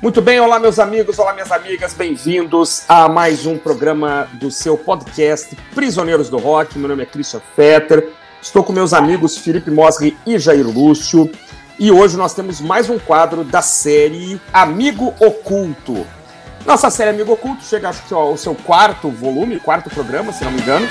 Muito bem, olá meus amigos, olá minhas amigas, bem-vindos a mais um programa do seu podcast Prisioneiros do Rock. Meu nome é Christian Fetter, estou com meus amigos Felipe Mosri e Jair Lúcio e hoje nós temos mais um quadro da série Amigo Oculto. Nossa série Amigo Oculto chega acho que ao seu quarto volume, quarto programa, se não me engano.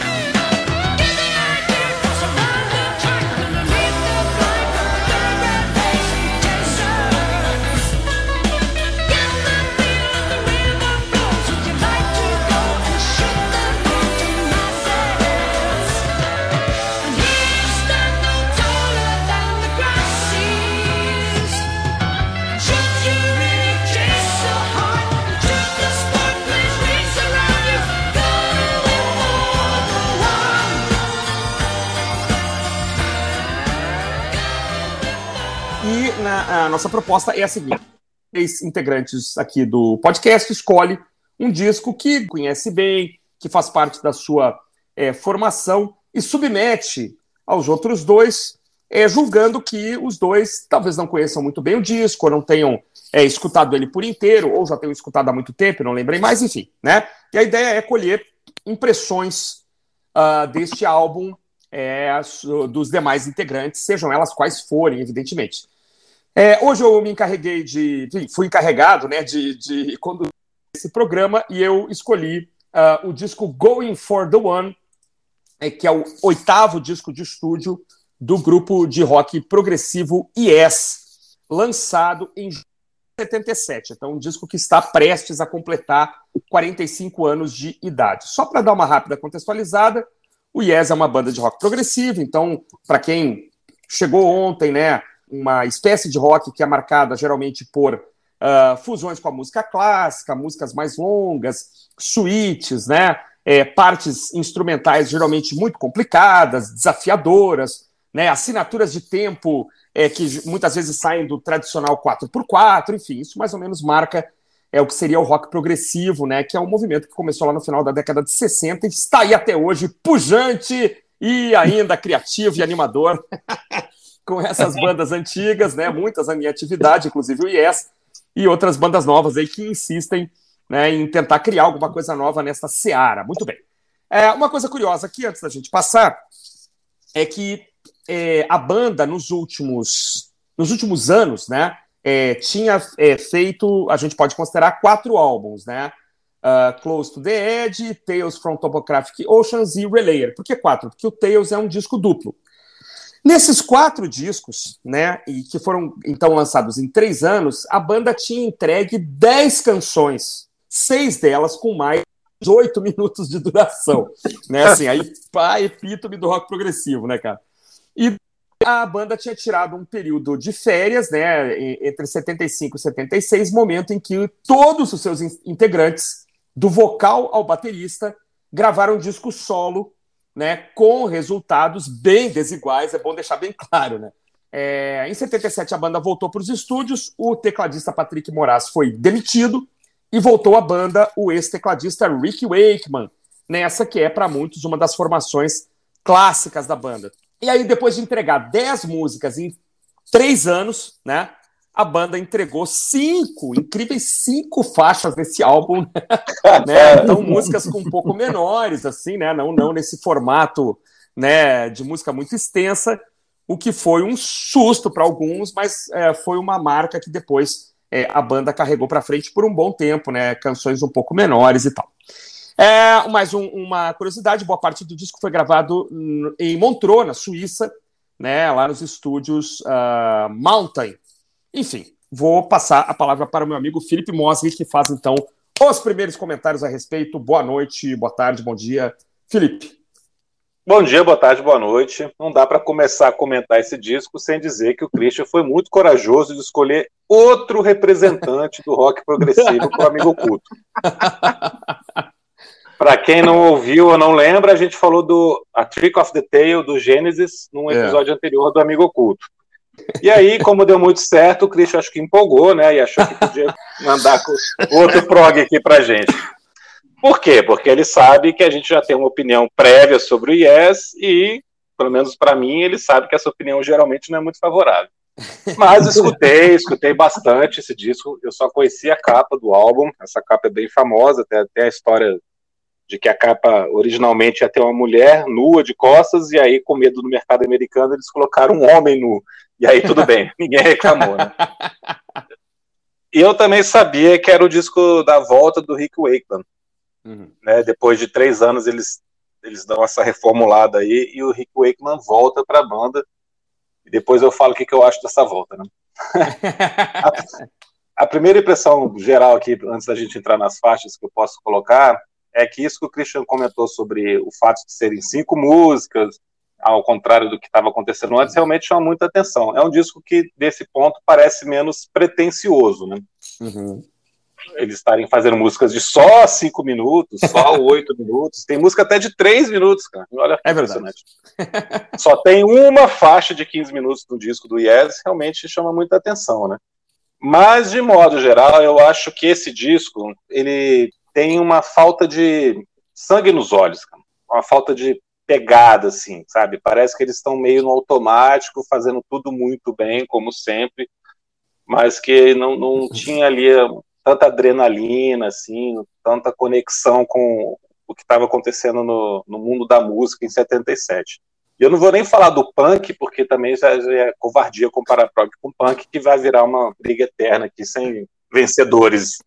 A nossa proposta é a seguinte: três integrantes aqui do podcast escolhe um disco que conhece bem, que faz parte da sua é, formação e submete aos outros dois, é, julgando que os dois talvez não conheçam muito bem o disco, ou não tenham é, escutado ele por inteiro, ou já tenham escutado há muito tempo, não lembrei mais, enfim, né? E a ideia é colher impressões uh, deste álbum é, dos demais integrantes, sejam elas quais forem, evidentemente. É, hoje eu me encarreguei de. Enfim, fui encarregado né, de, de conduzir esse programa e eu escolhi uh, o disco Going for the One, é, que é o oitavo disco de estúdio do grupo de rock progressivo Yes, lançado em 77. Então, um disco que está prestes a completar 45 anos de idade. Só para dar uma rápida contextualizada, o Yes é uma banda de rock progressivo, então, para quem chegou ontem, né? Uma espécie de rock que é marcada geralmente por uh, fusões com a música clássica, músicas mais longas, suítes, né? É, partes instrumentais geralmente muito complicadas, desafiadoras, né? assinaturas de tempo é, que muitas vezes saem do tradicional 4x4, enfim, isso mais ou menos marca é o que seria o rock progressivo, né? Que é um movimento que começou lá no final da década de 60 e está aí até hoje, pujante e ainda criativo e animador. com essas bandas antigas, né? Muitas na minha atividade, inclusive o Yes, e outras bandas novas aí que insistem né, em tentar criar alguma coisa nova nessa seara. Muito bem. É, uma coisa curiosa aqui, antes da gente passar, é que é, a banda nos últimos, nos últimos anos, né? É, tinha é, feito, a gente pode considerar quatro álbuns, né? Uh, Close to the Edge, Tales from Topographic Oceans e Relayer. Por que quatro? Porque o Tales é um disco duplo. Nesses quatro discos, né, e que foram então lançados em três anos, a banda tinha entregue dez canções, seis delas com mais de oito minutos de duração, né, assim, aí pá, epítome do rock progressivo, né, cara. E a banda tinha tirado um período de férias, né, entre 75 e 76, momento em que todos os seus integrantes, do vocal ao baterista, gravaram um disco solo né, com resultados bem desiguais, é bom deixar bem claro. Né? É, em 77, a banda voltou para os estúdios, o tecladista Patrick Moraes foi demitido e voltou à banda o ex-tecladista Rick Wakeman, nessa que é, para muitos, uma das formações clássicas da banda. E aí, depois de entregar 10 músicas em três anos, né, a banda entregou cinco, incríveis cinco faixas nesse álbum, né? Então músicas com um pouco menores, assim, né? Não, não nesse formato, né? De música muito extensa, o que foi um susto para alguns, mas é, foi uma marca que depois é, a banda carregou para frente por um bom tempo, né? Canções um pouco menores e tal. É, mais um, uma curiosidade: boa parte do disco foi gravado em Montreux, na Suíça, né? Lá nos estúdios uh, Mountain enfim, vou passar a palavra para o meu amigo Felipe Mosri, que faz então os primeiros comentários a respeito. Boa noite, boa tarde, bom dia. Felipe. Bom dia, boa tarde, boa noite. Não dá para começar a comentar esse disco sem dizer que o Christian foi muito corajoso de escolher outro representante do rock progressivo para o amigo oculto. para quem não ouviu ou não lembra, a gente falou do A Trick of the Tail do Gênesis num é. episódio é. anterior do Amigo Oculto. E aí, como deu muito certo, o Christian acho que empolgou, né? E achou que podia mandar outro prog aqui pra gente. Por quê? Porque ele sabe que a gente já tem uma opinião prévia sobre o Yes e, pelo menos para mim, ele sabe que essa opinião geralmente não é muito favorável. Mas escutei, escutei bastante esse disco. Eu só conhecia a capa do álbum. Essa capa é bem famosa, tem até a história de que a capa originalmente ia ter uma mulher nua de costas, e aí, com medo do mercado americano, eles colocaram um homem nu. E aí tudo bem, ninguém reclamou, né? E eu também sabia que era o disco da volta do Rick Wakeman. Uhum. Né? Depois de três anos, eles, eles dão essa reformulada aí, e o Rick Wakeman volta para a banda. E depois eu falo o que, que eu acho dessa volta, né? a, a primeira impressão geral aqui, antes da gente entrar nas faixas que eu posso colocar, é que isso que o Christian comentou sobre o fato de serem cinco músicas, ao contrário do que estava acontecendo antes, realmente chama muita atenção. É um disco que, desse ponto, parece menos pretencioso, né? Uhum. Eles estarem fazendo músicas de só cinco minutos, só oito minutos. Tem música até de três minutos, cara. Olha é impressionante. só tem uma faixa de 15 minutos do disco do Yes, realmente chama muita atenção, né? Mas, de modo geral, eu acho que esse disco, ele tem uma falta de sangue nos olhos, uma falta de pegada, assim, sabe? Parece que eles estão meio no automático, fazendo tudo muito bem, como sempre, mas que não, não tinha ali tanta adrenalina, assim, tanta conexão com o que estava acontecendo no, no mundo da música em 77. E eu não vou nem falar do punk, porque também já, já é covardia comparar próprio com punk, que vai virar uma briga eterna aqui, sem vencedores.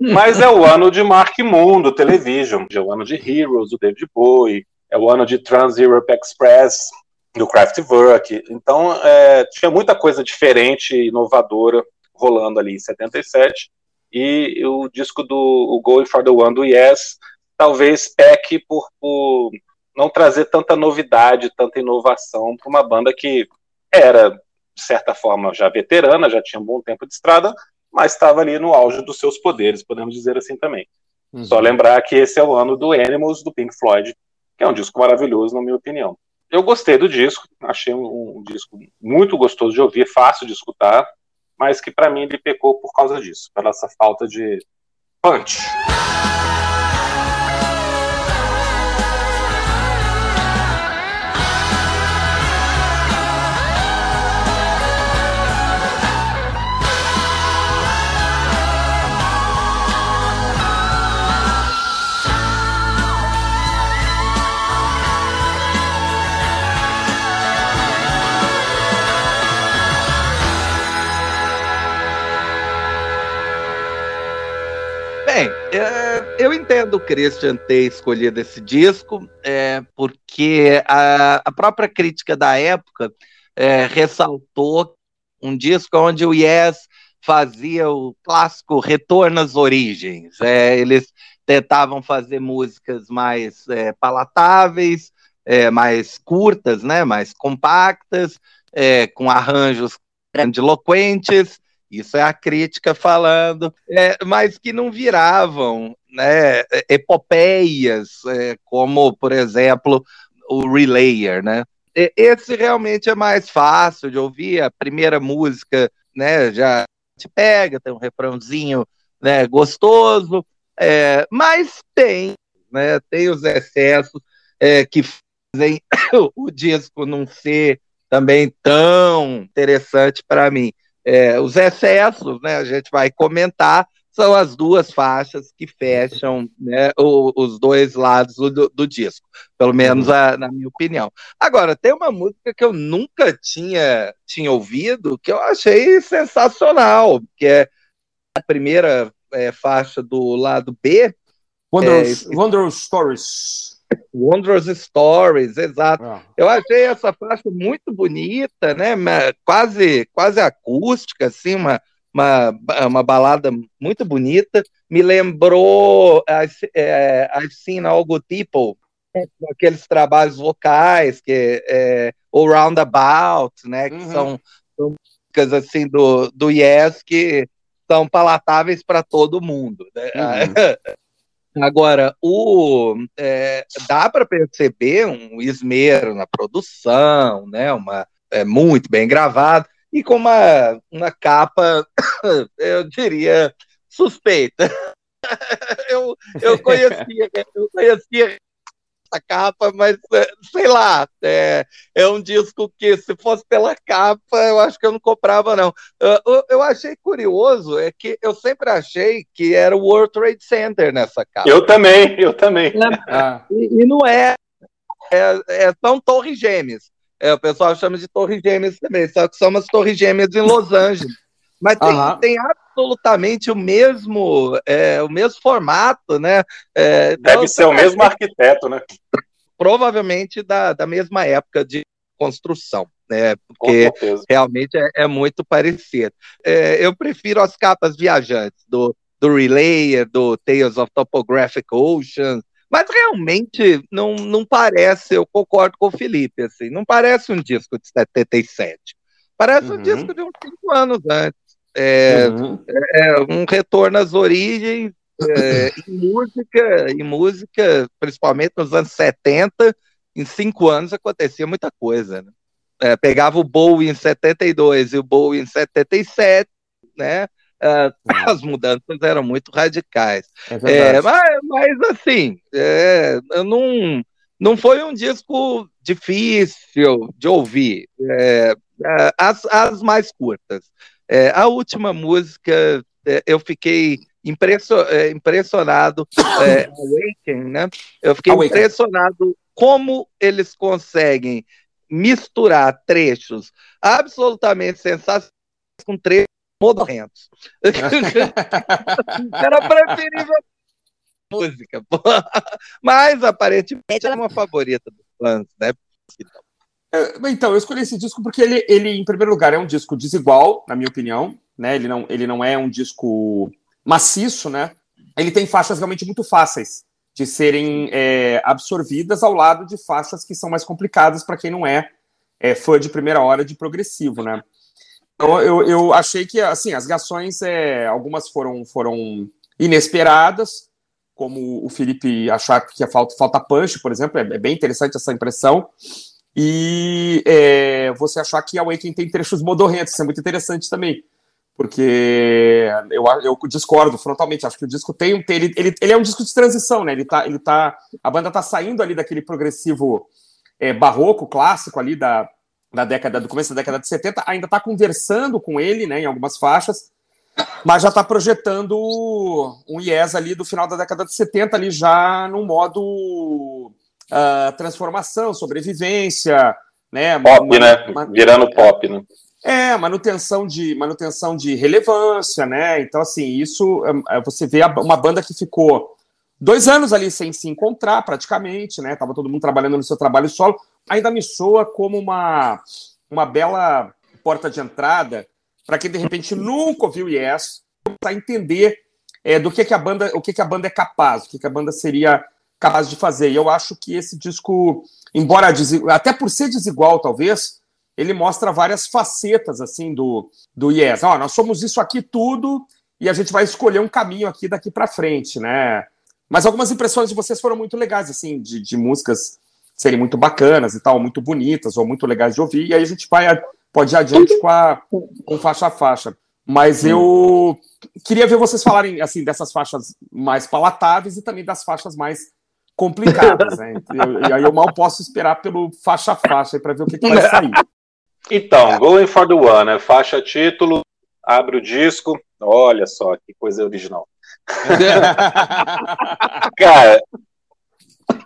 Mas é o ano de Mark Moon, do Television, é o ano de Heroes, do David Bowie, é o ano de Trans Europe Express, do Kraftwerk. Então, é, tinha muita coisa diferente e inovadora rolando ali em 77. E o disco do o Going for the One do Yes talvez peque por, por não trazer tanta novidade, tanta inovação para uma banda que era, de certa forma, já veterana, já tinha um bom tempo de estrada, mas estava ali no auge dos seus poderes, podemos dizer assim também. Uhum. Só lembrar que esse é o ano do Animals, do Pink Floyd, que é um disco maravilhoso, na minha opinião. Eu gostei do disco, achei um, um disco muito gostoso de ouvir, fácil de escutar, mas que para mim ele pecou por causa disso, pela essa falta de punch. É, eu entendo o Christian ter escolhido esse disco, é, porque a, a, própria crítica da época é, ressaltou um disco onde o Yes fazia o clássico retorno às origens. É, eles tentavam fazer músicas mais é, palatáveis, é, mais curtas, né, mais compactas, com arranjos grandiloquentes, isso é a crítica falando, é, mas que não viravam né, epopeias, é, como, por exemplo, o Relayer, né? Esse realmente é mais fácil de ouvir, a primeira música né, já te pega, tem um refrãozinho né, gostoso, é, mas tem, né, tem os excessos é, que fazem o disco não ser também tão interessante para mim. É, os excessos, né, a gente vai comentar, são as duas faixas que fecham né, o, os dois lados do, do disco, pelo menos a, na minha opinião. Agora, tem uma música que eu nunca tinha, tinha ouvido, que eu achei sensacional, que é a primeira é, faixa do lado B. Wondrous, é, Wondrous Stories. Wondrous Stories, exato. Ah. Eu achei essa faixa muito bonita, né? Quase, quase acústica, assim, uma, uma, uma balada muito bonita. Me lembrou I've, é, I've Seen All Good People, aqueles trabalhos vocais, que é, o Roundabout, né? Que uhum. são, são músicas assim do, do Yes que são palatáveis para todo mundo. Né? Uhum. Agora, o, é, dá para perceber um esmero na produção, né? Uma, é, muito bem gravado, e com uma, uma capa, eu diria, suspeita. eu, eu conhecia, eu conhecia essa capa, mas é, sei lá, é, é um disco que, se fosse pela capa, eu acho que eu não comprava, não. Eu, eu achei curioso, é que eu sempre achei que era o World Trade Center nessa capa. Eu também, eu também. Ah. E, e, não é, é, é são torres gêmeas. É, o pessoal chama de torres gêmeas também, só que são umas torres gêmeas em Los Angeles. Mas tem, uhum. tem absolutamente o mesmo, é, o mesmo formato, né? É, então, Deve ser o mesmo arquiteto, né? Provavelmente da, da mesma época de construção, né? Porque realmente é, é, muito parecido. É, eu prefiro as capas viajantes do, do Relayer, do Tales of Topographic Oceans, mas realmente não, não parece, eu concordo com o Felipe, assim, não parece um disco de 77. Parece uhum. um disco de uns cinco anos antes. É, uhum. é um retorno às origens é, em música, em música, principalmente nos anos 70, em cinco anos acontecia muita coisa. Né? É, pegava o Bowie em 72 e o Bowie em 77, né? Uh, as mudanças eram muito radicais. É, é mas, mas, assim, é, não, não foi um disco difícil de ouvir. É, é, as, as mais curtas. É, a última música, eu fiquei impresso, impressionado, é, Awaken, né? Eu fiquei Awaken. impressionado como eles conseguem misturar trechos absolutamente sensacionais com trechos modernos. Era preferível música, mas aparentemente é uma favorita dos fãs, né? Então, é, então, eu escolhi esse disco porque ele, ele, em primeiro lugar, é um disco desigual, na minha opinião. Né? Ele, não, ele não é um disco maciço, né? Ele tem faixas realmente muito fáceis de serem é, absorvidas ao lado de faixas que são mais complicadas para quem não é, é, fã de primeira hora de progressivo, né? Então, eu, eu achei que, assim, as reações, é, algumas foram, foram inesperadas, como o Felipe achar que falta, falta punch, por exemplo, é, é bem interessante essa impressão e é, você achar que a Awakening tem trechos modorrentos, isso é muito interessante também, porque eu, eu discordo frontalmente, acho que o disco tem um ele, ele, ele é um disco de transição, né? Ele tá, ele tá, a banda tá saindo ali daquele progressivo é, barroco, clássico ali da, da década, do começo da década de 70, ainda tá conversando com ele, né, em algumas faixas, mas já está projetando um IES ali do final da década de 70, ali já num modo uh, transformação, sobrevivência, né? Pop, né? Virando pop, né? É, manutenção de, manutenção de relevância, né? Então, assim, isso é, você vê uma banda que ficou dois anos ali sem se encontrar, praticamente, né? Tava todo mundo trabalhando no seu trabalho solo. Ainda me soa como uma, uma bela porta de entrada para quem de repente nunca ouviu Yes, para entender é, do que, que a banda, o que, que a banda é capaz, o que, que a banda seria capaz de fazer. E eu acho que esse disco, embora até por ser desigual, talvez, ele mostra várias facetas assim do, do Yes. Ó, nós somos isso aqui tudo e a gente vai escolher um caminho aqui daqui para frente, né? Mas algumas impressões de vocês foram muito legais, assim, de, de músicas serem muito bacanas e tal, muito bonitas ou muito legais de ouvir. E aí a gente vai pode ir adiante com a com faixa a faixa. Mas eu queria ver vocês falarem assim dessas faixas mais palatáveis e também das faixas mais complicadas, né? E aí eu mal posso esperar pelo faixa a faixa para ver o que, que vai sair. Então, Going for the One, né? faixa título, abre o disco, olha só que coisa original. Cara,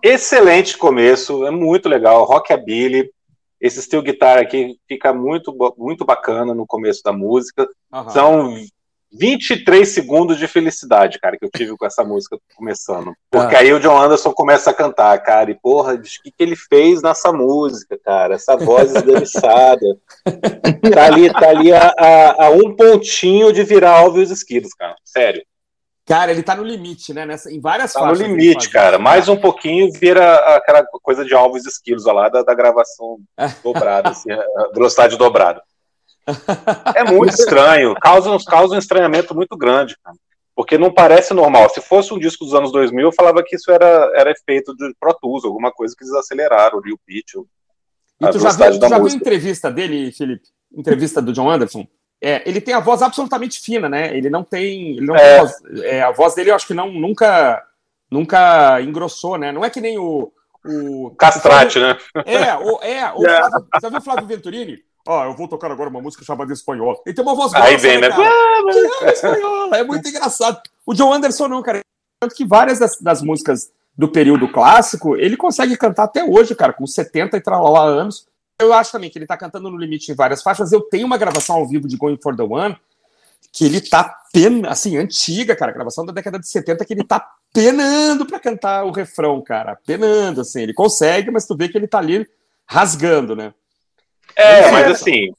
excelente começo, é muito legal, rockabilly, esse steel guitar aqui fica muito, muito bacana no começo da música. Uhum. São 23 segundos de felicidade, cara, que eu tive com essa música começando. Porque ah. aí o John Anderson começa a cantar, cara, e porra, o que, que ele fez nessa música, cara? Essa voz esganiçada. tá ali, tá ali a, a, a, um pontinho de virar Alves Esquilos, cara. Sério. Cara, ele tá no limite, né? Nessa, em várias tá faixas. Tá no limite, cara. Mais um pouquinho vira aquela coisa de Alves Esquilos lá da, da gravação dobrada, assim, velocidade dobrada. É muito estranho, causa, causa um estranhamento muito grande, cara. Porque não parece normal. Se fosse um disco dos anos 2000, eu falava que isso era, era efeito de Pro Tools, alguma coisa que eles aceleraram, o pitch. E tu já viu, tu já viu a entrevista dele, Felipe? Entrevista do John Anderson? É, ele tem a voz absolutamente fina, né? Ele não tem. Ele não é. tem voz, é, a voz dele, eu acho que não, nunca, nunca engrossou, né? Não é que nem o, o Castrate, o né? É, o, é, o Flávio, você viu o Flávio Venturini? Ó, oh, eu vou tocar agora uma música chamada Espanhol. Ele tem uma voz grossa, Aí vem, né? né é espanhola, é muito engraçado. O John Anderson não, cara. Tanto que várias das, das, músicas do período clássico, ele consegue cantar até hoje, cara, com 70 e tralala anos. Eu acho também que ele tá cantando no limite em várias faixas. Eu tenho uma gravação ao vivo de Going for the One, que ele tá pen... assim, antiga, cara, gravação da década de 70, que ele tá penando para cantar o refrão, cara. Penando, assim. Ele consegue, mas tu vê que ele tá ali rasgando, né? É, mas assim,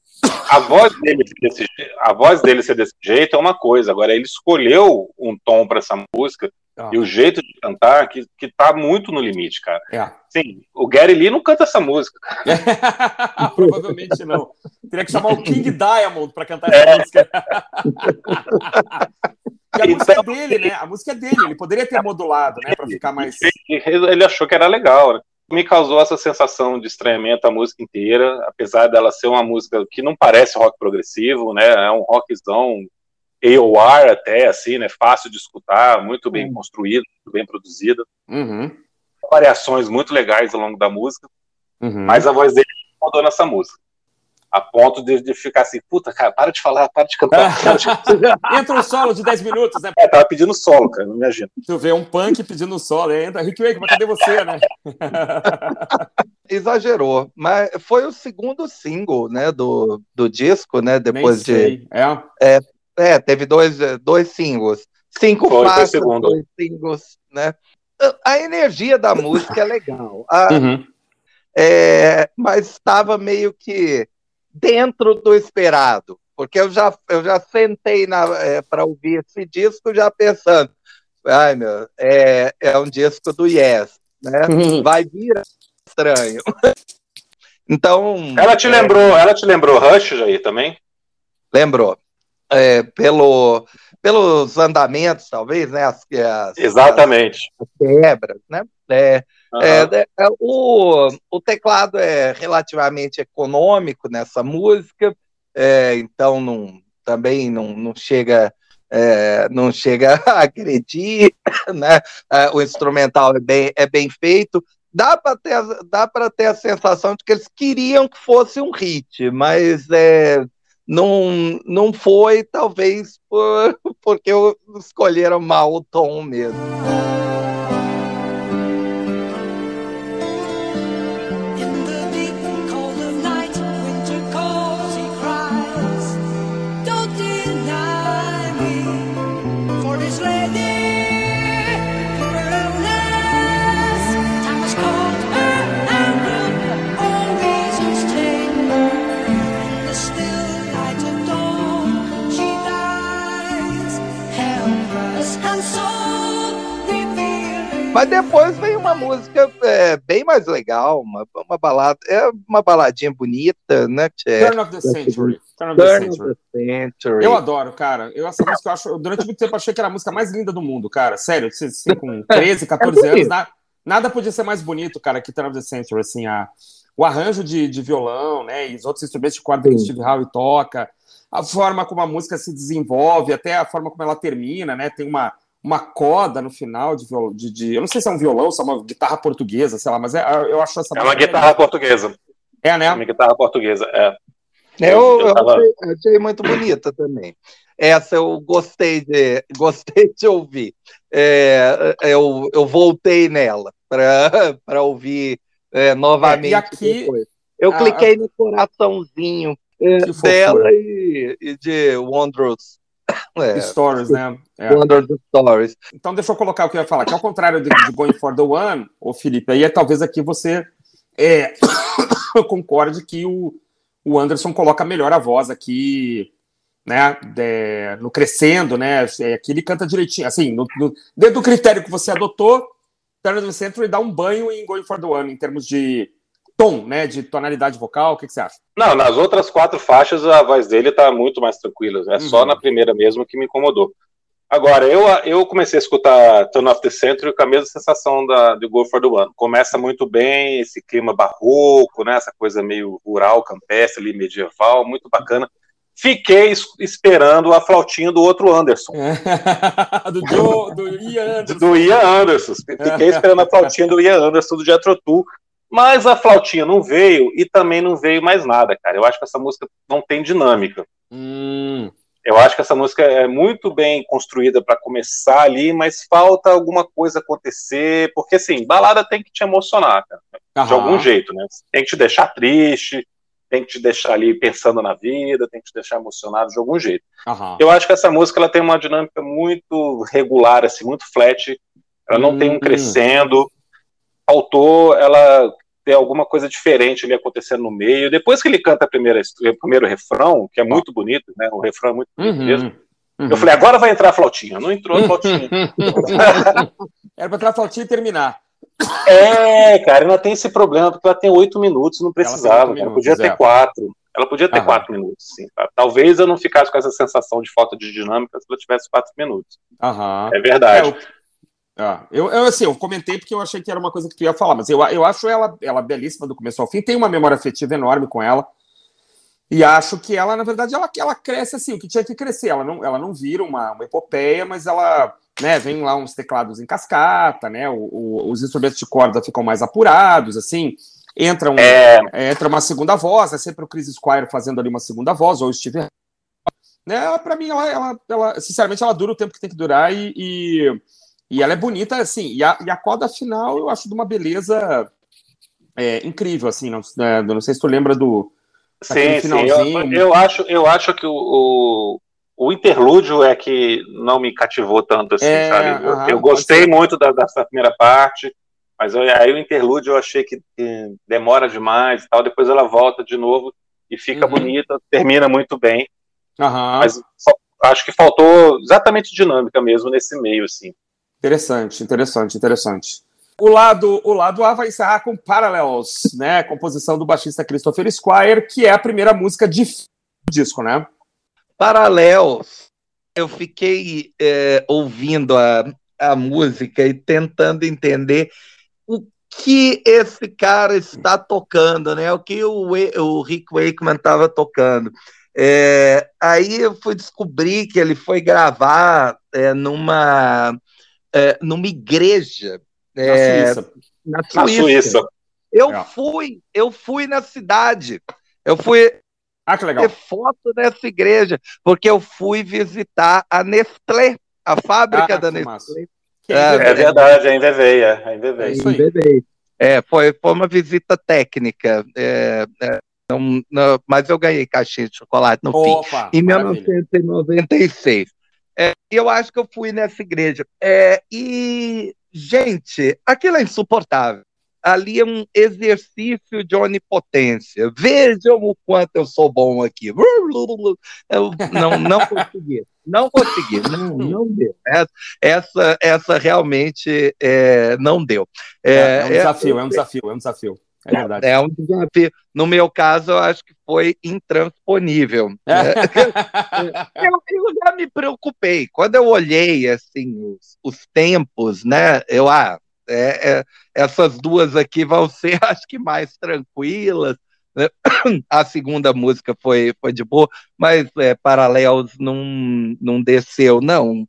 a voz dele desse, a voz dele ser desse jeito é uma coisa. Agora ele escolheu um tom para essa música ah. e o jeito de cantar que, que tá muito no limite, cara. É. Sim, o Gary Lee não canta essa música. Provavelmente não. Teria que chamar o King Diamond para cantar essa é. música. E a então, música é dele, né? A música é dele. Ele poderia ter modulado, né? Para ficar mais. Ele achou que era legal, né? me causou essa sensação de estranhamento a música inteira, apesar dela ser uma música que não parece rock progressivo, né? É um rockzão AOR até, assim, né? Fácil de escutar, muito bem uhum. construído, muito bem produzida. Uhum. Variações muito legais ao longo da música, uhum. mas a voz dele mudou nessa música a ponto de, de, ficar assim, puta, cara, para de falar, para de cantar. Entra um solo de 10 minutos, né? É, tava pedindo solo, cara, não imagina. Tu vê um punk pedindo solo, entra, Rick Wake, mas cadê você, né? Exagerou, mas foi o segundo single, né, do, do disco, né, depois de... É. é. É, teve dois, dois singles. Cinco foi, faixas, dois singles, né? A energia da música é legal. A, uhum. é, mas estava meio que dentro do esperado, porque eu já, eu já sentei é, para ouvir esse disco já pensando, ai meu, é, é um disco do Yes, né? Uhum. Vai vir estranho. então. Ela te é, lembrou, ela te lembrou Rush aí também? Lembrou. É, pelo, pelos andamentos, talvez, né? As, as, Exatamente. As, quebras, né? É, Uhum. É, o, o teclado é relativamente econômico nessa música, é, então não, também não, não chega é, não chega a agredir, né? É, o instrumental é bem, é bem feito. Dá para ter, dá ter a sensação de que eles queriam que fosse um hit, mas é, não, não foi, talvez por, porque escolheram mal o tom mesmo. Mas depois vem uma música é, bem mais legal, uma, uma balada, é uma baladinha bonita, né? É, Turn of the Century. Turn, of, the Century. of the Century. Eu adoro, cara. Eu, essa música eu acho. Durante muito tempo achei que era a música mais linda do mundo, cara. Sério, assim, com 13, 14 é anos, na, nada podia ser mais bonito, cara, que Turn of the Century. Assim, a, o arranjo de, de violão, né? E os outros instrumentos de corda que Steve Howe toca, a forma como a música se desenvolve, até a forma como ela termina, né? Tem uma uma coda no final de, de, de, Eu não sei se é um violão, se é uma guitarra portuguesa, sei lá, mas é, eu acho essa. É uma guitarra portuguesa. É, né? É uma guitarra portuguesa, é. Eu, eu, tava... achei, achei, muito bonita também. Essa eu gostei de, gostei de ouvir. É, eu, eu voltei nela para ouvir é, novamente. É, e aqui, depois. Eu a, cliquei no coraçãozinho é, dela e, e de Wondrous é, stories, né? É. Stories. Então, deixa eu colocar o que eu ia falar, que ao contrário de, de Going for the One, o Felipe, aí é, talvez aqui você é, concorde que o, o Anderson coloca melhor a voz aqui, né? De, no crescendo, né? É, aqui ele canta direitinho, assim, no, no, dentro do critério que você adotou, Turn of the Century dá um banho em Going for the One, em termos de tom, né? De tonalidade vocal, o que, que, você acha? Não, nas outras quatro faixas a voz dele tá muito mais tranquila. É uhum. só na primeira mesmo que me incomodou. Agora, eu, eu comecei a escutar Turn of the Century com a mesma sensação da, de Go for the One. Começa muito bem, esse clima barroco, né? Essa coisa meio rural, campestre ali, medieval, muito bacana. fiquei esperando a flautinha do outro Anderson. do, Joe, do Ian Anderson. Do Ian Anderson. Fiquei esperando a flautinha do Ian Anderson do Jethro Tull. Mas a flautinha não veio e também não veio mais nada, cara. Eu acho que essa música não tem dinâmica. Hum. Eu acho que essa música é muito bem construída para começar ali, mas falta alguma coisa acontecer, porque assim, balada tem que te emocionar, cara, Aham. de algum jeito, né? Tem que te deixar triste, tem que te deixar ali pensando na vida, tem que te deixar emocionado de algum jeito. Aham. Eu acho que essa música ela tem uma dinâmica muito regular, assim, muito flat. Ela não hum. tem um hum. crescendo. Faltou ela ter alguma coisa diferente ali acontecendo no meio. Depois que ele canta a primeira, o primeiro refrão, que é muito bonito, né? O refrão é muito bonito uhum. mesmo. Uhum. Eu falei, agora vai entrar a flautinha. Não entrou a flautinha. Era para entrar a flautinha e terminar. É, cara, ela tem esse problema, porque ela tem oito minutos, não precisava, ela, ela podia ter é. quatro. Ela podia ter Aham. quatro minutos, sim. Tá? Talvez eu não ficasse com essa sensação de falta de dinâmica se ela tivesse quatro minutos. Aham. É verdade. É, ah, eu, eu, assim, eu comentei porque eu achei que era uma coisa que tu ia falar, mas eu, eu acho ela, ela belíssima do começo ao fim, tem uma memória afetiva enorme com ela. E acho que ela, na verdade, ela, ela cresce assim, o que tinha que crescer. Ela não, ela não vira uma, uma epopeia, mas ela né, vem lá uns teclados em cascata, né? O, o, os instrumentos de corda ficam mais apurados, assim. Entra, um, é... entra uma segunda voz, é sempre o Chris Squire fazendo ali uma segunda voz, ou o Steve. Né, para mim, ela, ela, ela, sinceramente, ela dura o tempo que tem que durar e, e, e ela é bonita, assim. E a, e a coda final eu acho de uma beleza é, incrível, assim. Não, né, não sei se tu lembra do. Sim, sim. Eu, eu, acho, eu acho que o, o o interlúdio é que não me cativou tanto assim, é, sabe? Eu, eu gostei muito da, dessa primeira parte, mas eu, aí o interlúdio eu achei que, que, demora demais e tal, depois ela volta de novo e fica uhum. bonita, termina muito bem. Uhum. Mas acho que faltou exatamente dinâmica mesmo nesse meio, assim. Interessante, interessante, interessante. O lado, o lado A vai encerrar com Parallels, né? Composição do baixista Christopher Squire, que é a primeira música de disco, né? Paralelos. Eu fiquei é, ouvindo a, a música e tentando entender o que esse cara está tocando, né? O que o, o Rick Wakeman estava tocando. É, aí eu fui descobrir que ele foi gravar é, numa, é, numa igreja é, na Suíça. Na Suíça. Na Suíça. Eu é. fui, eu fui na cidade. Eu fui, ah, que legal. ter foto dessa igreja, porque eu fui visitar a Nestlé, a fábrica ah, da Nestlé. É, é, verdade, é em Veveia. É em Veveia. É, foi, foi uma visita técnica. É, é, não, não, mas eu ganhei caixinha de chocolate no Opa, fim, em maravilha. 1996. É, eu acho que eu fui nessa igreja. É, e, gente, aquilo é insuportável ali é um exercício de onipotência. Vejam o quanto eu sou bom aqui. Eu não, não consegui. Não consegui, não, não deu. Essa, essa realmente é, não deu. É, é, um desafio, é, um desafio, é um desafio. É verdade. É um desafio. No meu caso, eu acho que foi intransponível. É. eu, eu, já me preocupei. Quando eu olhei assim os, os tempos, né? Eu ah, é, é, essas duas aqui vão ser, acho que, mais tranquilas. Né? A segunda música foi, foi de boa, mas é, Paralelos não, não desceu, não.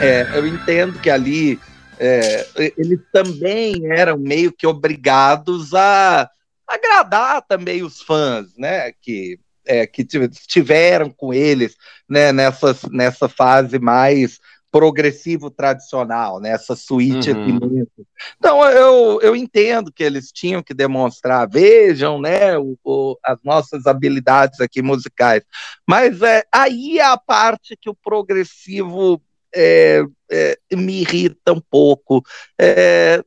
É, eu entendo que ali é, eles também eram meio que obrigados a agradar também os fãs, né? Que, é, que tiveram com eles né, nessa, nessa fase mais progressivo tradicional, nessa né, suíte uhum. Então eu, eu entendo que eles tinham que demonstrar, vejam, né, o, o, as nossas habilidades aqui musicais, mas é, aí é a parte que o progressivo é, é, me irrita um pouco, é,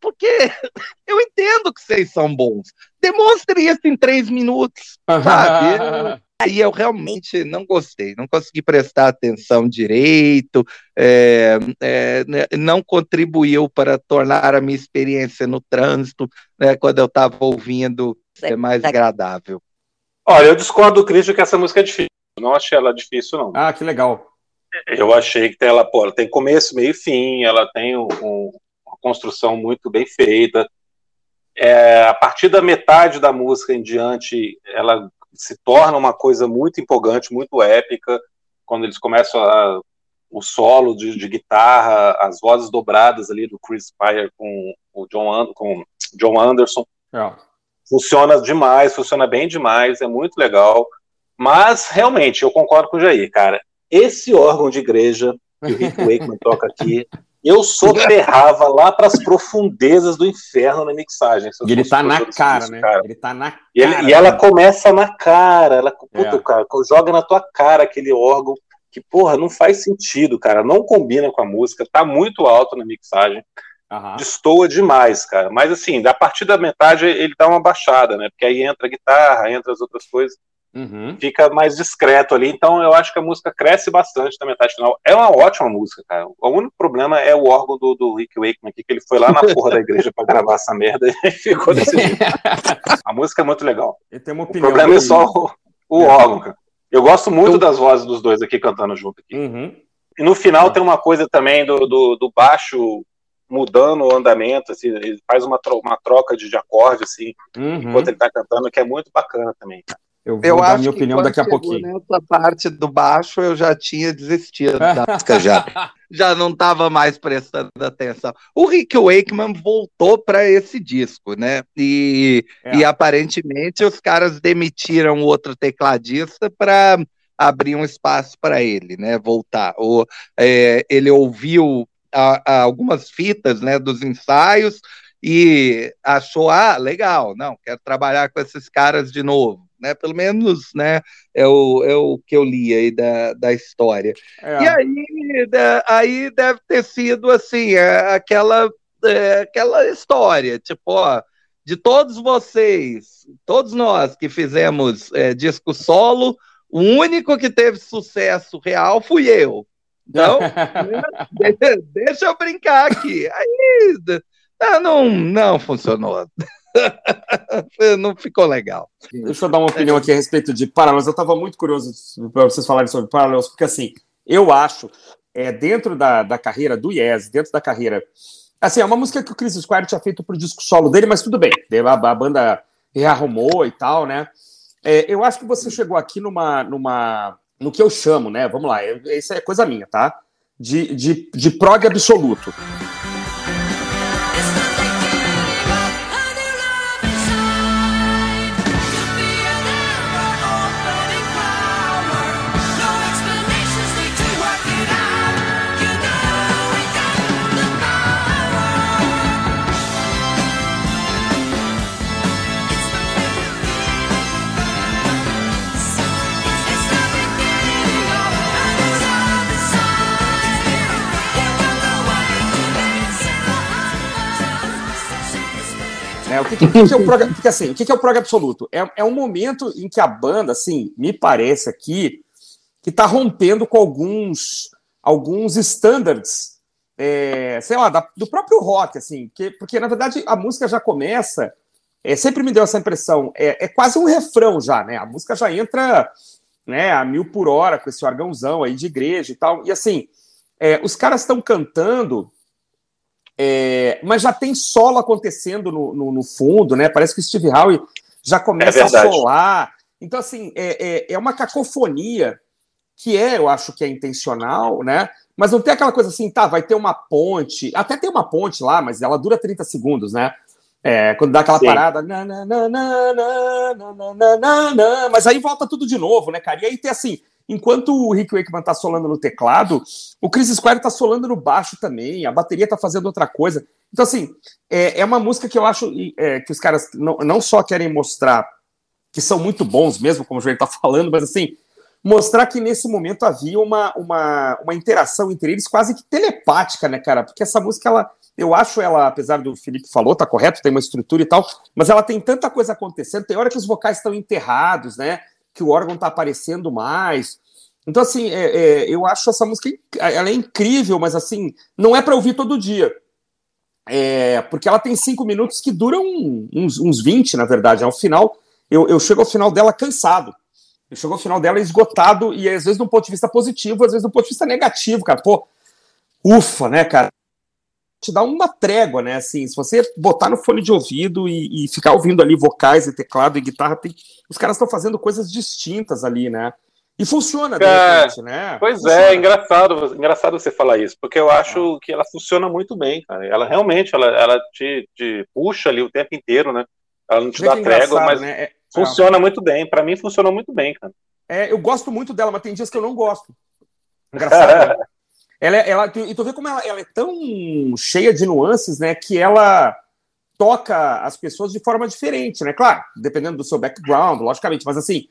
porque eu entendo que vocês são bons. Demonstre isso em três minutos, sabe? Aí eu realmente não gostei, não consegui prestar atenção direito, é, é, né, não contribuiu para tornar a minha experiência no trânsito, né, quando eu estava ouvindo, é mais agradável. Olha, eu discordo do Cristo que essa música é difícil. Eu não achei ela difícil, não. Ah, que legal. Eu achei que ela, pô, ela tem começo, meio e fim, ela tem um, um, uma construção muito bem feita. É, a partir da metade da música em diante, ela se torna uma coisa muito empolgante, muito épica, quando eles começam a, o solo de, de, guitarra, as vozes dobradas ali do Chris Spire com o John, com John Anderson. É. Funciona demais, funciona bem demais, é muito legal. Mas, realmente, eu concordo com o Jair, cara. Esse órgão de igreja que o Rick Wakeman toca aqui, eu soterrava lá para as profundezas do inferno na mixagem. E ele tá na cara, né? Cara. Ele tá na cara. E, ele, e ela começa na cara, ela puta, é. cara, joga na tua cara aquele órgão que, porra, não faz sentido, cara. Não combina com a música, tá muito alto na mixagem. Uhum. Destoa demais, cara. Mas assim, a partir da metade ele dá uma baixada, né? Porque aí entra a guitarra, entra as outras coisas. Uhum. Fica mais discreto ali, então eu acho que a música cresce bastante na metade final. É uma ótima música, cara. O único problema é o órgão do, do Rick Wakeman aqui, que ele foi lá na porra da igreja para gravar essa merda e ficou desse jeito. A música é muito legal. o problema é só o, o é. órgão, cara. Eu gosto muito eu... das vozes dos dois aqui cantando junto aqui. Uhum. E no final uhum. tem uma coisa também do, do, do, baixo mudando o andamento, assim, ele faz uma, tro uma troca de, de acorde, assim, uhum. enquanto ele tá cantando, que é muito bacana também, cara. Eu vou eu dar minha opinião daqui a pouquinho. Nessa parte do baixo eu já tinha desistido da música já. já não estava mais prestando atenção. O Rick Wakeman voltou para esse disco, né? E, é. e aparentemente os caras demitiram outro tecladista para abrir um espaço para ele, né? Voltar. O, é, ele ouviu a, a algumas fitas, né? Dos ensaios e achou, ah, legal, não, quero trabalhar com esses caras de novo né? Pelo menos, né? É o, é o que eu li aí da, da história. É. E aí, da, aí deve ter sido assim, é, aquela, é, aquela história, tipo, ó, de todos vocês, todos nós que fizemos é, disco solo, o único que teve sucesso real fui eu. Então, né, deixa eu brincar aqui. Aí não, não funcionou. não ficou legal. Deixa eu dar uma opinião aqui a respeito de Paralelos. Eu estava muito curioso para vocês falarem sobre Paralelos, porque assim, eu acho, é, dentro da, da carreira do Yes, dentro da carreira. Assim, é uma música que o Chris Squire tinha feito pro disco solo dele, mas tudo bem. A, a banda rearrumou e tal, né? É, eu acho que você chegou aqui numa, numa. no que eu chamo, né? Vamos lá, isso é coisa minha, tá? De, de, de prog absoluto. Né? O que, que, que, é o prog, porque, assim, o que, é o prog absoluto? É, é um momento em que a banda, assim, me parece aqui, que está rompendo com alguns alguns standards, é, sei lá, da, do próprio rock, assim, que, porque na verdade a música já começa, é, sempre me deu essa impressão, é, é quase um refrão já, né? A música já entra né, a mil por hora com esse órgãozão aí de igreja e tal, e assim, é, os caras estão cantando é, mas já tem solo acontecendo no, no, no, fundo, né? Parece que o Steve Howe já começa é a solar. Então, assim, é, é, é, uma cacofonia que é, eu acho que é intencional, né? Mas não tem aquela coisa assim, tá, vai ter uma ponte. Até tem uma ponte lá, mas ela dura 30 segundos, né? É, quando dá aquela Sim. parada. Na, na, na, mas aí volta tudo de novo, né, cara? E aí tem assim Enquanto o Rick Wakeman tá solando no teclado, o Chris Squire tá solando no baixo também, a bateria tá fazendo outra coisa. Então, assim, é, é uma música que eu acho é, que os caras não, não só querem mostrar que são muito bons mesmo, como o Joel tá falando, mas assim, mostrar que nesse momento havia uma, uma, uma interação entre eles quase que telepática, né, cara? Porque essa música, ela, eu acho ela, apesar do Felipe falou, tá correto, tem uma estrutura e tal, mas ela tem tanta coisa acontecendo, tem hora que os vocais estão enterrados, né? Que o órgão está aparecendo mais. Então, assim, é, é, eu acho essa música ela é incrível, mas assim, não é para ouvir todo dia. É, porque ela tem cinco minutos que duram uns, uns 20, na verdade. Ao final, eu, eu chego ao final dela cansado. Eu chego ao final dela esgotado, e às vezes, do ponto de vista positivo, às vezes, do ponto de vista negativo, cara. Pô, ufa, né, cara? Te dá uma trégua, né? Assim, se você botar no fone de ouvido e, e ficar ouvindo ali vocais e teclado e guitarra, tem... os caras estão fazendo coisas distintas ali, né? E funciona, de é, repente, né? Pois é, funciona. é, engraçado, engraçado você falar isso, porque eu acho que ela funciona muito bem, cara. Ela realmente, ela, ela te, te puxa ali o tempo inteiro, né? Ela não te dá trégua, mas né? é, funciona é. muito bem. Para mim, funcionou muito bem, cara. É, eu gosto muito dela, mas tem dias que eu não gosto. Engraçado. né? Ela, ela, e tu vê como ela, ela é tão cheia de nuances, né? Que ela toca as pessoas de forma diferente, né? Claro, dependendo do seu background, logicamente, mas assim,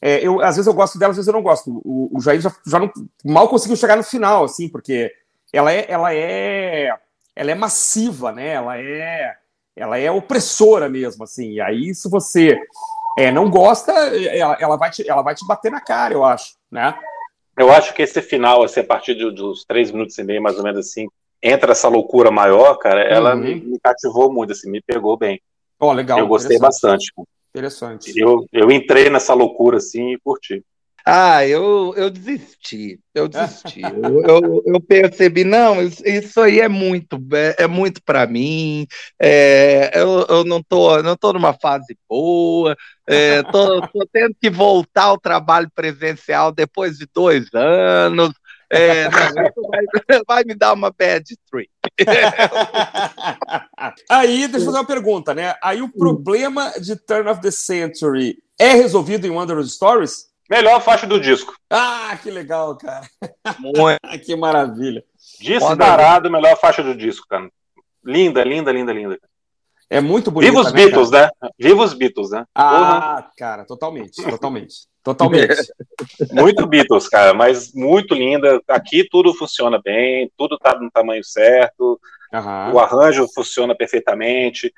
é, eu, às vezes eu gosto dela, às vezes eu não gosto. O, o Jair já, já não, mal conseguiu chegar no final, assim, porque ela é, ela é, ela é massiva, né? Ela é, ela é opressora mesmo, assim. E aí, se você é, não gosta, ela, ela, vai te, ela vai te bater na cara, eu acho, né? Eu acho que esse final, assim, a partir de, dos três minutos e meio, mais ou menos assim, entra essa loucura maior, cara, ela uhum. me, me, cativou muito, assim, me pegou bem. Oh, legal. Eu gostei bastante. Interessante. Eu, eu entrei nessa loucura assim e curti. Ah, eu, eu desisti, eu desisti. eu, eu, eu, percebi, não, isso, isso aí é muito, é, é muito para mim. É, eu, eu não tô, não tô numa fase boa. É, tô, tô tendo que voltar ao trabalho presencial depois de dois anos. É, não, vai, vai, me dar uma bad trip. Aí, deixa eu fazer uma pergunta, né? Aí o problema de Turn of the Century é resolvido em Wondrous Stories? Melhor faixa do disco. Ah, que legal, cara. Muito. que maravilha. Disparado, melhor faixa do disco, cara. Linda, linda, linda, linda. É muito bonito. Viva os né, Beatles, cara? né? Viva os Beatles, né? Ah, Porra. cara, totalmente, totalmente. Totalmente. muito Beatles, cara, mas muito linda. Aqui tudo funciona bem, tudo tá no tamanho certo. Uhum. O arranjo funciona perfeitamente,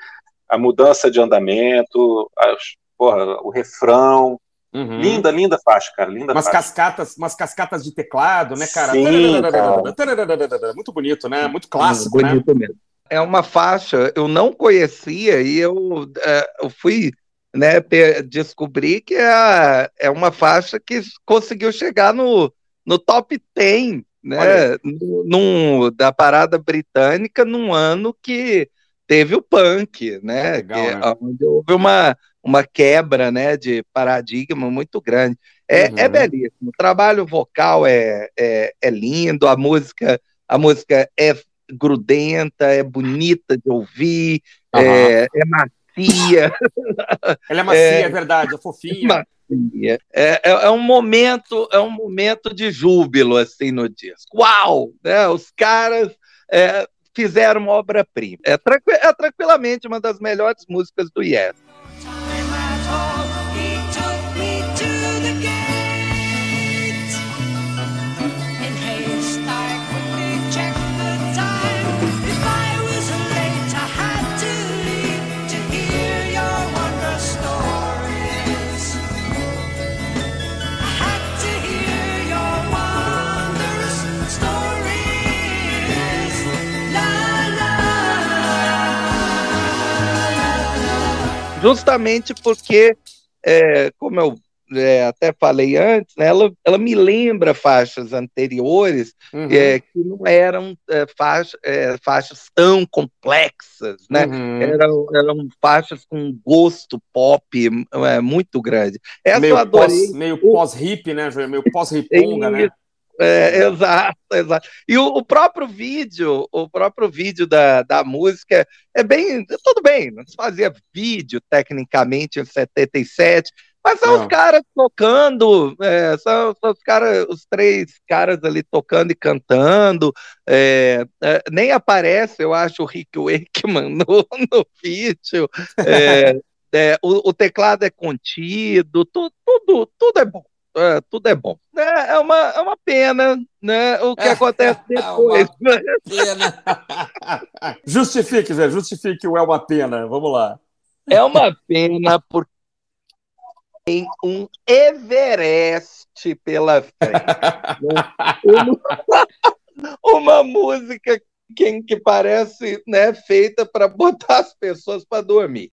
a mudança de andamento, a, porra, o refrão. Uhum. Linda, linda faixa, cara. Linda umas faixa. cascatas, umas cascatas de teclado, né, cara? Sim, cara. Muito bonito, né? Muito clássico, né? bonito né? Mesmo é uma faixa eu não conhecia e eu, é, eu fui né, descobrir que é, é uma faixa que conseguiu chegar no, no top 10 né, num, da parada britânica num ano que teve o punk, né, Legal, que, né? onde houve uma, uma quebra né, de paradigma muito grande. É, uhum. é belíssimo, o trabalho vocal é, é, é lindo, a música, a música é grudenta, é bonita de ouvir, uhum. é, é, macia. Ela é macia, é, é verdade, é fofinha. Macia. É, é, é, um momento, é um momento de júbilo assim no disco. Uau! Né? Os caras é, fizeram uma obra-prima. É, tranqu é tranquilamente uma das melhores músicas do Yes. Justamente porque, é, como eu é, até falei antes, né, ela, ela me lembra faixas anteriores uhum. é, que não eram é, faixa, é, faixas tão complexas, né? Uhum. Eram, eram faixas com gosto pop é, muito grande. Essa meio eu adorei. Pós, meio pós-hip, né, Meio pós-riponga, né? É, exato, exato. E o, o, próprio vídeo, o próprio vídeo da, da música é bem, tudo bem, não se fazia vídeo tecnicamente em 77, mas são não. os caras tocando, é, são, são, os caras, os três caras ali tocando e cantando. É, é, nem aparece, eu acho, o Rick Wakeman no, no vídeo. É, é, o, o, teclado é contido, tu, tudo, tudo é bom é, tudo é bom. É, é, uma, é uma pena né, o que é, acontece é depois. É pena. justifique, Zé, justifique o é uma pena. Vamos lá. É uma pena porque Tem um Everest pela frente. uma música que, que parece né, feita para botar as pessoas para dormir.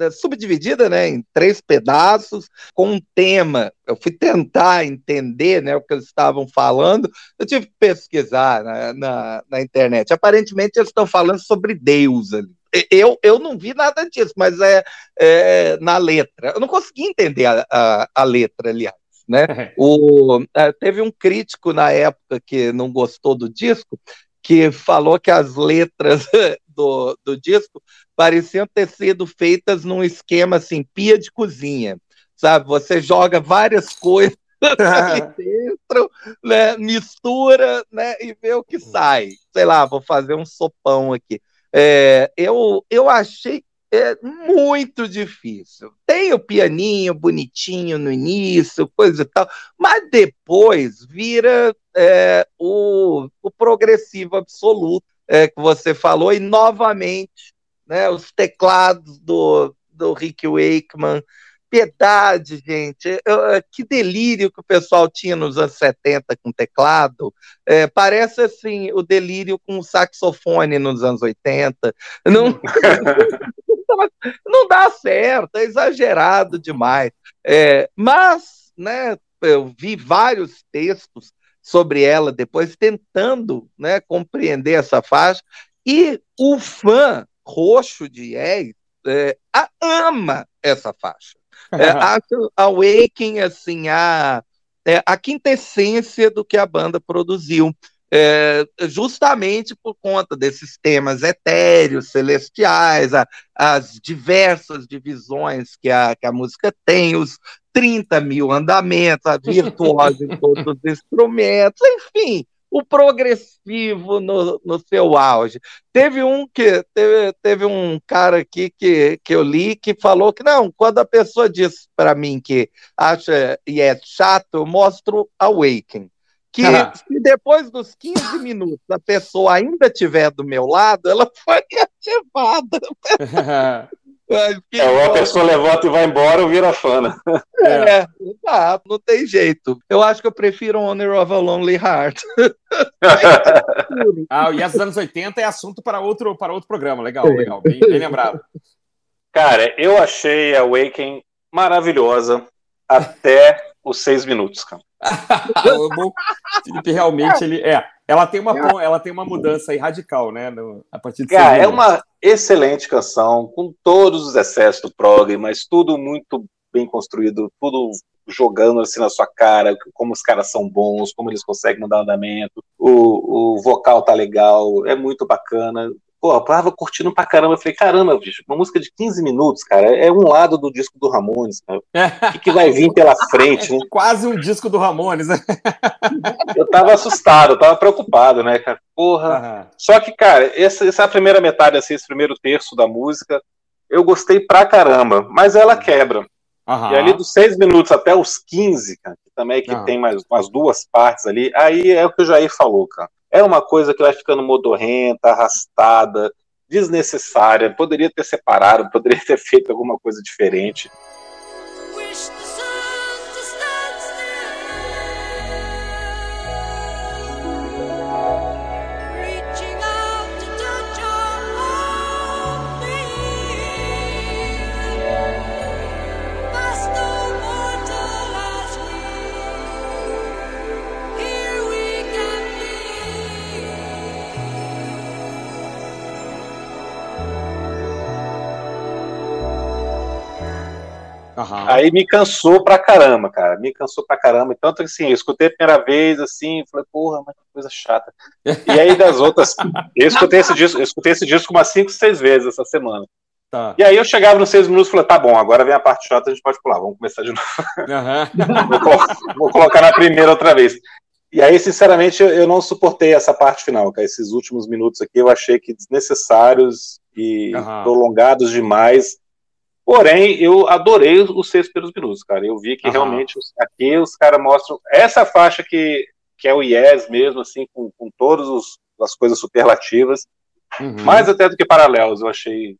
É subdividida né, em três pedaços, com um tema. Eu fui tentar entender né, o que eles estavam falando, eu tive que pesquisar na, na, na internet. Aparentemente, eles estão falando sobre Deus ali. Eu, eu não vi nada disso, mas é, é na letra. Eu não consegui entender a, a, a letra, aliás. Né? O, é, teve um crítico na época que não gostou do disco, que falou que as letras do, do disco pareciam ter sido feitas num esquema assim, pia de cozinha, sabe? Você joga várias coisas ali dentro, né? mistura né? e vê o que sai. Sei lá, vou fazer um sopão aqui. É, eu, eu achei é muito difícil. Tem o pianinho bonitinho no início, coisa e tal, mas depois vira é, o, o progressivo absoluto é, que você falou, e novamente né, os teclados do, do Rick Wakeman. Piedade, gente. Que delírio que o pessoal tinha nos anos 70 com teclado. É, parece assim o delírio com o saxofone nos anos 80. Não, não dá certo, é exagerado demais. É, mas, né, eu vi vários textos sobre ela depois, tentando né, compreender essa faixa, e o fã roxo de Yes é, ama essa faixa. É, acho a Waking assim, a, é, a quintessência do que a banda produziu é, justamente por conta desses temas etéreos, celestiais, a, as diversas divisões que a, que a música tem, os 30 mil andamentos, a virtuosa em todos os instrumentos, enfim, o progressivo no, no seu auge. Teve um que teve, teve um cara aqui que, que eu li que falou que não, quando a pessoa diz para mim que acha e é chato, eu mostro Awaken que se depois dos 15 minutos a pessoa ainda estiver do meu lado, ela foi ativada. é, ou a pessoa levanta e vai embora ou vira fã. Né? É, é. Ah, não tem jeito. Eu acho que eu prefiro Honor of a Lonely Heart. ah, e as anos 80 é assunto para outro, para outro programa. Legal, legal. Bem, bem lembrado. Cara, eu achei a Awaken maravilhosa até os seis minutos, cara. o Felipe realmente ele é. Ela tem uma ela tem uma mudança aí radical, né? No, a partir de Cara, é uma excelente canção com todos os excessos do prog, mas tudo muito bem construído, tudo jogando assim na sua cara, como os caras são bons, como eles conseguem mudar o andamento, o, o vocal tá legal, é muito bacana pô, eu tava curtindo pra caramba. Eu falei, caramba, bicho, uma música de 15 minutos, cara, é um lado do disco do Ramones, cara. O que, que vai vir pela frente, né? Quase um disco do Ramones, né? Eu tava assustado, eu tava preocupado, né, cara? Porra. Uhum. Só que, cara, essa, essa é a primeira metade, assim, esse primeiro terço da música, eu gostei pra caramba, mas ela quebra. Uhum. E ali dos 6 minutos até os 15, cara, que também é que uhum. tem mais umas duas partes ali, aí é o que o Jair falou, cara é uma coisa que vai ficando modorrenta, arrastada, desnecessária. Poderia ter separado, poderia ter feito alguma coisa diferente. Uhum. Aí me cansou pra caramba, cara. Me cansou pra caramba. Tanto assim, eu escutei a primeira vez, assim, falei, porra, mas que coisa chata. E aí das outras. Eu escutei esse disco, eu escutei esse disco umas 5, 6 vezes essa semana. Tá. E aí eu chegava nos seis minutos e falei, tá bom, agora vem a parte chata, a gente pode pular, vamos começar de novo. Uhum. vou, colocar, vou, colocar na primeira outra vez. E aí, sinceramente, eu, eu não suportei essa parte final, cara. Esses últimos minutos aqui eu achei que desnecessários e uhum. prolongados demais. Porém, eu adorei os seis primeiros minutos, cara. Eu vi que uhum. realmente aqui os caras mostram essa faixa que, que é o Yes mesmo, assim, com, com todas as coisas superlativas. Uhum. Mais até do que paralelos, eu achei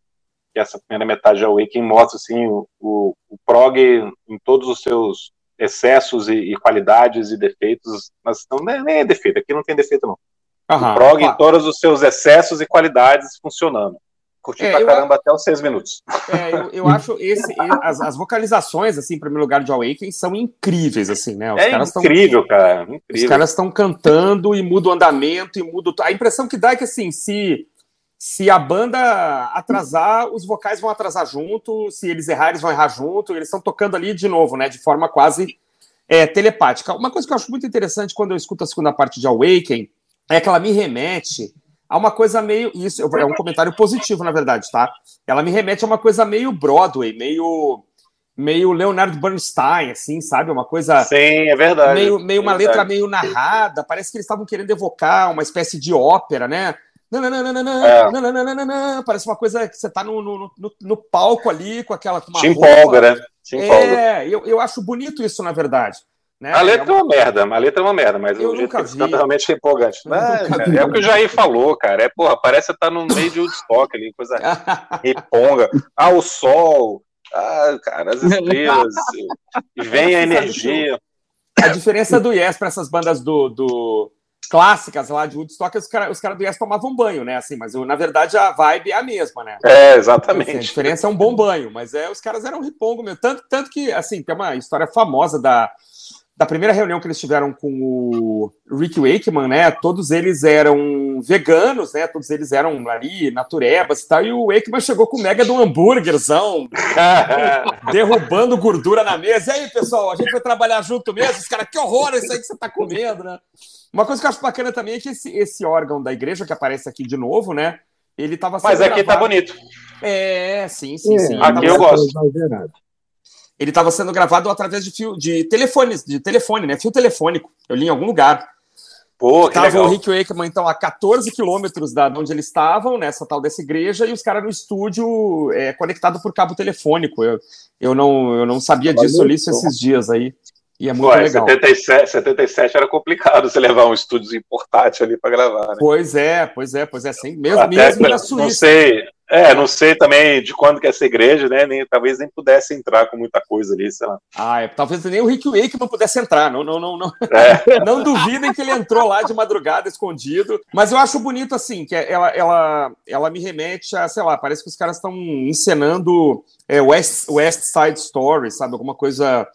que essa primeira metade de Awakening mostra assim, o, o, o prog em todos os seus excessos e, e qualidades e defeitos, mas não, nem é defeito, aqui não tem defeito não. Aham, o prog claro. em todos os seus excessos e qualidades funcionando. Curti é, pra caramba eu, até os seis minutos. É, eu, eu acho esse, as, as, vocalizações, assim, em primeiro lugar, de Awakening são incríveis, assim, né? Os é caras incrível, tão, cara. Incrível. Os caras estão cantando e muda o andamento e muda. A impressão que dá é que, assim, se, se a banda atrasar, os vocais vão atrasar junto, se eles errarem, eles vão errar junto, eles estão tocando ali de novo, né? De forma quase é, telepática. Uma coisa que eu acho muito interessante quando eu escuto a segunda parte de Awakening é que ela me remete a uma coisa meio. Isso é um comentário positivo, na verdade, tá? Ela me remete a uma coisa meio Broadway, meio. Meio Leonard Bernstein, assim, sabe? Uma coisa. Sim, é verdade. Meio, meio é uma letra meio narrada. Parece que eles estavam querendo evocar uma espécie de ópera, né? É. Parece uma coisa que você está no, no, no, no, palco ali com aquela. Com uma Te empolga, né? Te empolga. É, eu, eu acho bonito isso, na verdade. Né? A letra é uma merda, a letra é uma merda, mas eu o jeito que vi. canta realmente é empolgante. Não, é, é, o que o Jair falou, cara. É, porra, parece estar tá no meio de Woodstock ali, coisa reponga. Ah, o sol, ah, cara, as estrelas, vem a energia. A diferença do Yes para essas bandas do, do, clássicas lá de Woodstock, os caras cara do Yes tomavam banho, né? Assim, mas na verdade a vibe é a mesma, né? É, exatamente. Assim, a diferença é um bom banho, mas é, os caras eram ripongo mesmo. Tanto, tanto que, assim, tem uma história famosa da da primeira reunião que eles tiveram com o Rick Wakeman, né? Todos eles eram veganos, né? Todos eles eram ali, naturebas e tal. E o Wakeman chegou com mega do hambúrguerzão, derrubando gordura na mesa. E aí, pessoal, a gente vai trabalhar junto mesmo? Os caras, que horror isso aí que você tá comendo, né? Uma coisa que eu acho bacana também é que esse, esse órgão da igreja que aparece aqui de novo, né? Ele tava Mas aqui tá gravado... tá bonito. É, sim, sim, sim. É, aqui eu gosto ele estava sendo gravado através de fio de telefones, de telefone, né? Fio telefônico. Eu li em algum lugar. Pô, Tava legal. o Rick Wakeman, então, a 14 quilômetros da onde eles estavam, nessa tal dessa igreja, e os caras no estúdio é, conectado por cabo telefônico. Eu, eu, não, eu não sabia disso, eu li isso esses dias aí. E é muito Ué, legal. 77, 77 era complicado você levar um estúdio portátil ali para gravar. Né? Pois é, pois é, pois é, sim, mesmo, Até, mesmo na Suíça. Não sei, é, não sei também de quando que é essa igreja, né? Nem, talvez nem pudesse entrar com muita coisa ali, sei lá. Ah, é, talvez nem o Rick Wakeman pudesse entrar. Não, não, não, não. É. não duvidem que ele entrou lá de madrugada, escondido. Mas eu acho bonito, assim, que ela, ela, ela me remete a, sei lá, parece que os caras estão encenando é, West, West Side Story, sabe? Alguma coisa.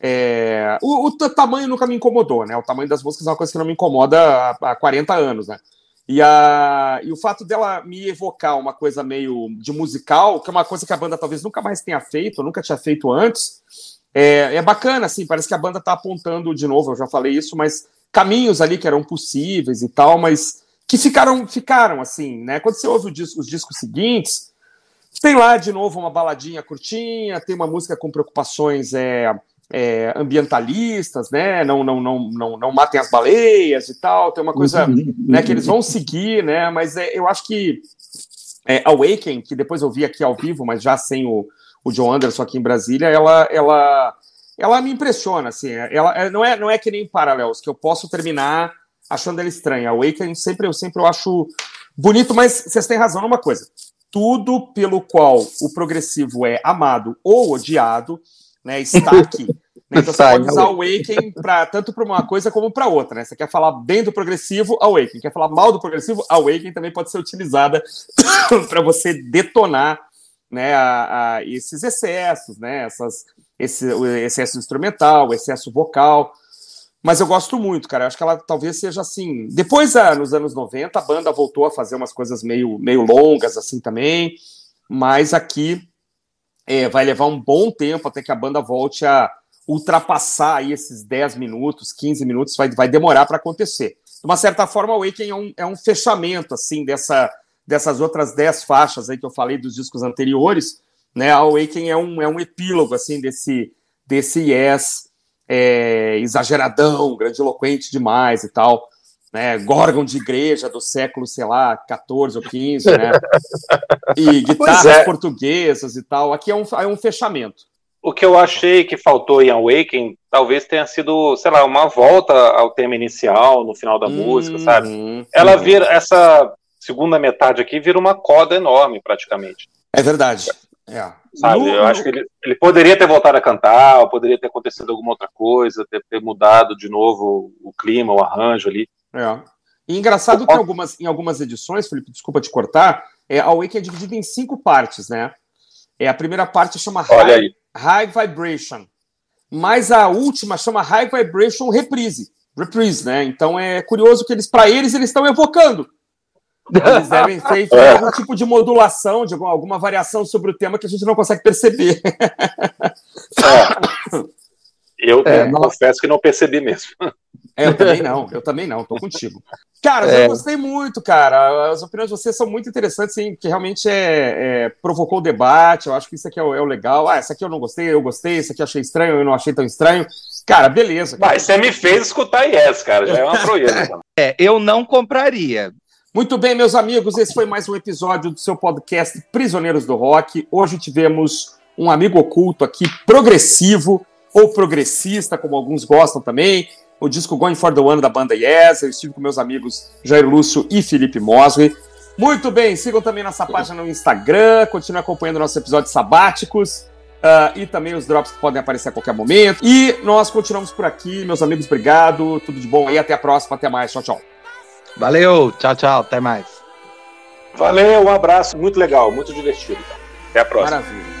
É... O, o, tamanho nunca me incomodou, né? O tamanho das músicas é uma coisa que não me incomoda há, há 40 anos, né? E, a, e o fato dela me evocar uma coisa meio de musical, que é uma coisa que a banda talvez nunca mais tenha feito, nunca tinha feito antes, é, é bacana, assim, parece que a banda está apontando de novo, eu já falei isso, mas caminhos ali que eram possíveis e tal, mas que ficaram, ficaram assim, né? Quando você ouve disco, os discos seguintes, tem lá de novo uma baladinha curtinha, tem uma música com preocupações é, é, ambientalistas, né? Não, não, não, não, não matem as baleias e tal. Tem uma coisa né, que eles vão seguir, né? Mas é, eu acho que é, Awaken, que depois eu vi aqui ao vivo, mas já sem o, o John Anderson aqui em Brasília, ela, ela, ela me impressiona, assim. Ela é, não é, não é que nem Paralelos, que eu posso terminar achando ela estranha. Awaken sempre eu sempre eu acho bonito, mas vocês têm razão numa coisa. Tudo pelo qual o progressivo é amado ou odiado né? Está aqui. Né? Então você pode usar Awaken pra, tanto para uma coisa como para outra. Né? Você quer falar bem do progressivo, Awaken. Quer falar mal do progressivo, Awaken também pode ser utilizada para você detonar né, a, a esses excessos, né, essas, esse o excesso instrumental, o excesso vocal. Mas eu gosto muito, cara. Eu acho que ela talvez seja assim. Depois, ah, nos anos 90, a banda voltou a fazer umas coisas meio, meio longas, assim também. Mas aqui é, vai levar um bom tempo até que a banda volte a ultrapassar aí esses 10 minutos, 15 minutos, vai, vai demorar para acontecer. De uma certa forma, o Awaken é um, é um fechamento assim dessa, dessas outras 10 faixas aí que eu falei dos discos anteriores. Né? A Awaken é um, é um epílogo assim desse, desse Yes é, exageradão, grandiloquente demais e tal né, Gorgon de igreja do século, sei lá, 14 ou 15, né? E guitarras é. portuguesas e tal. Aqui é um, é um fechamento. O que eu achei que faltou em Awaken talvez tenha sido, sei lá, uma volta ao tema inicial no final da uhum, música, sabe? Ela uhum. vira essa segunda metade aqui vira uma coda enorme praticamente. É, verdade. É. Sabe, no, eu acho que ele, ele poderia ter voltado a cantar, ou poderia ter acontecido alguma outra coisa, ter, ter mudado de novo o clima, o arranjo ali. É. E engraçado que algumas, em algumas edições, Felipe, desculpa te cortar, é, a Wake é dividida em cinco partes, né? É, a primeira parte chama High, High Vibration, mas a última chama High Vibration Reprise, Reprise, né? Então é curioso que eles, para eles, eles estão evocando eles devem ter feito é. algum tipo de modulação, de alguma, alguma, variação sobre o tema que a gente não consegue perceber. É. Eu é, confesso que não percebi mesmo. É, eu também não, eu também não, tô contigo. Cara, eu é. gostei muito, cara. As opiniões de vocês são muito interessantes, sim, que realmente é, é, provocou o debate. Eu acho que isso aqui é o, é o, legal. Ah, essa aqui eu não gostei, eu gostei, esse aqui eu achei estranho, eu não achei tão estranho. Cara, beleza. Cara. Mas você me fez escutar Yes, cara, já é uma proeza. é, eu não compraria. Muito bem, meus amigos, esse foi mais um episódio do seu podcast Prisioneiros do Rock. Hoje tivemos um amigo oculto aqui, progressivo ou progressista, como alguns gostam também. O disco Going for the One da banda Yes. Eu estive com meus amigos Jair Lúcio e Felipe Mosley. Muito bem, sigam também nossa página no Instagram, continuem acompanhando nossos episódios sabáticos. Uh, e também os drops que podem aparecer a qualquer momento. E nós continuamos por aqui, meus amigos, obrigado, tudo de bom aí, até a próxima, até mais, tchau, tchau. Valeu, tchau, tchau, até mais. Valeu, um abraço, muito legal, muito divertido. Até a próxima. Maravilha.